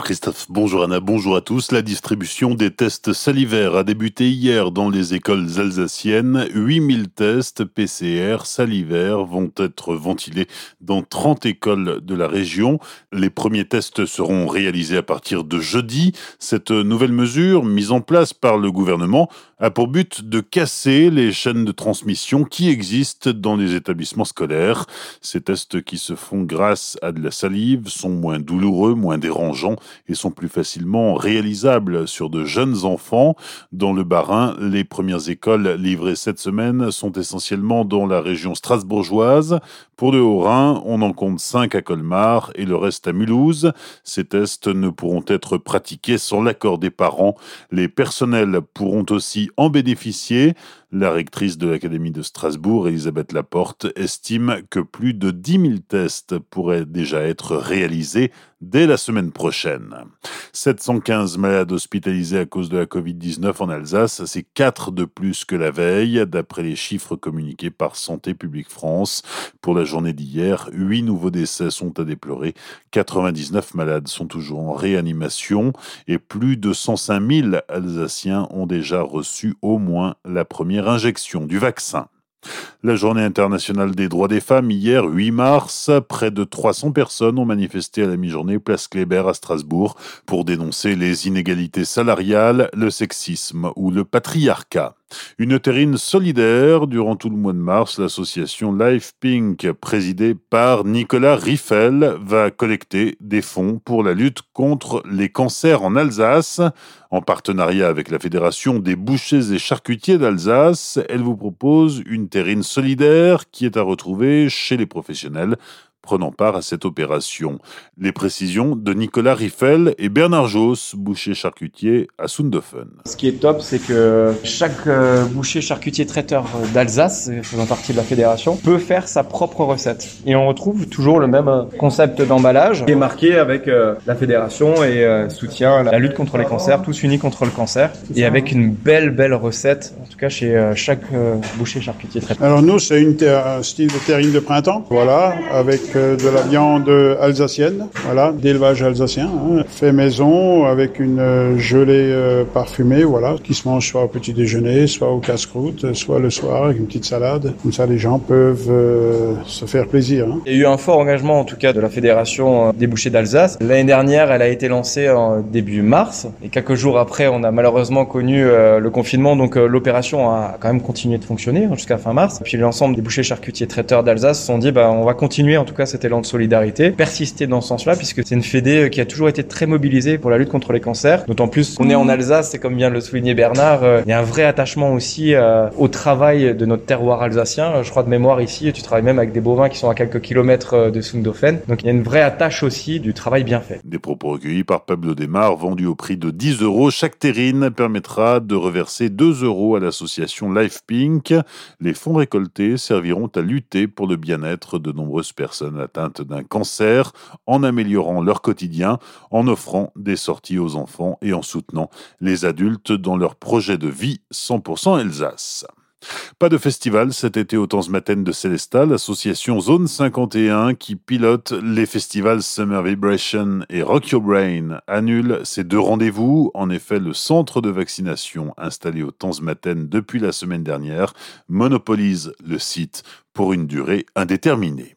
Bonjour Christophe, bonjour Anna, bonjour à tous. La distribution des tests salivaires a débuté hier dans les écoles alsaciennes. 8000 tests PCR salivaires vont être ventilés dans 30 écoles de la région. Les premiers tests seront réalisés à partir de jeudi. Cette nouvelle mesure, mise en place par le gouvernement, a pour but de casser les chaînes de transmission qui existent dans les établissements scolaires. Ces tests qui se font grâce à de la salive sont moins douloureux, moins dérangeants et sont plus facilement réalisables sur de jeunes enfants. Dans le Bas-Rhin, les premières écoles livrées cette semaine sont essentiellement dans la région strasbourgeoise. Pour le Haut-Rhin, on en compte 5 à Colmar et le reste à Mulhouse. Ces tests ne pourront être pratiqués sans l'accord des parents. Les personnels pourront aussi en bénéficier. La rectrice de l'Académie de Strasbourg, Elisabeth Laporte, estime que plus de 10 000 tests pourraient déjà être réalisés dès la semaine prochaine. 715 malades hospitalisés à cause de la Covid-19 en Alsace, c'est 4 de plus que la veille, d'après les chiffres communiqués par Santé publique France. Pour la journée d'hier, 8 nouveaux décès sont à déplorer, 99 malades sont toujours en réanimation et plus de 105 000 Alsaciens ont déjà reçu au moins la première injection du vaccin. La journée internationale des droits des femmes, hier 8 mars, près de 300 personnes ont manifesté à la mi-journée place Kléber à Strasbourg pour dénoncer les inégalités salariales, le sexisme ou le patriarcat. Une terrine solidaire durant tout le mois de mars, l'association Life Pink, présidée par Nicolas Riffel, va collecter des fonds pour la lutte contre les cancers en Alsace. En partenariat avec la Fédération des bouchers et charcutiers d'Alsace, elle vous propose une terrine solidaire qui est à retrouver chez les professionnels prenant part à cette opération. Les précisions de Nicolas Riffel et Bernard Joss, boucher charcutier à Sundofen. Ce qui est top, c'est que chaque euh, boucher charcutier traiteur d'Alsace, faisant partie de la fédération, peut faire sa propre recette. Et on retrouve toujours le même euh, concept d'emballage qui est marqué avec euh, la fédération et soutient la lutte contre les cancers, tous unis contre le cancer, et avec une belle, belle recette, en tout cas chez chaque boucher charcutier traiteur. Alors nous, c'est une un style de terrine de printemps, voilà, avec de la viande alsacienne, voilà, d'élevage alsacien, hein, fait maison avec une gelée euh, parfumée, voilà, qui se mange soit au petit déjeuner, soit au casse-croûte, soit le soir avec une petite salade. Comme ça, les gens peuvent euh, se faire plaisir. Hein. Il y a eu un fort engagement, en tout cas, de la fédération euh, des bouchers d'Alsace. L'année dernière, elle a été lancée en début mars, et quelques jours après, on a malheureusement connu le confinement, donc l'opération a quand même continué de fonctionner jusqu'à fin mars. Et puis l'ensemble des bouchers charcutiers traiteurs d'Alsace se sont dit, bah, on va continuer, en tout cas cet élan de solidarité, persister dans ce sens-là, puisque c'est une fédé euh, qui a toujours été très mobilisée pour la lutte contre les cancers. D'autant plus qu'on est en Alsace, c'est comme vient de le souligner Bernard, euh, il y a un vrai attachement aussi euh, au travail de notre terroir alsacien. Je crois de mémoire ici, tu travailles même avec des bovins qui sont à quelques kilomètres de Sundofen. Donc il y a une vraie attache aussi du travail bien fait. Des propos recueillis par Pablo Desmar, vendus au prix de 10 euros. Chaque terrine permettra de reverser 2 euros à l'association Life Pink. Les fonds récoltés serviront à lutter pour le bien-être de nombreuses personnes atteintes d'un cancer en améliorant leur quotidien, en offrant des sorties aux enfants et en soutenant les adultes dans leur projet de vie 100% Alsace. Pas de festival cet été au Maten de Célestat, l'association Zone 51 qui pilote les festivals Summer Vibration et Rock Your Brain annule ces deux rendez-vous. En effet, le centre de vaccination installé au Maten depuis la semaine dernière monopolise le site pour une durée indéterminée.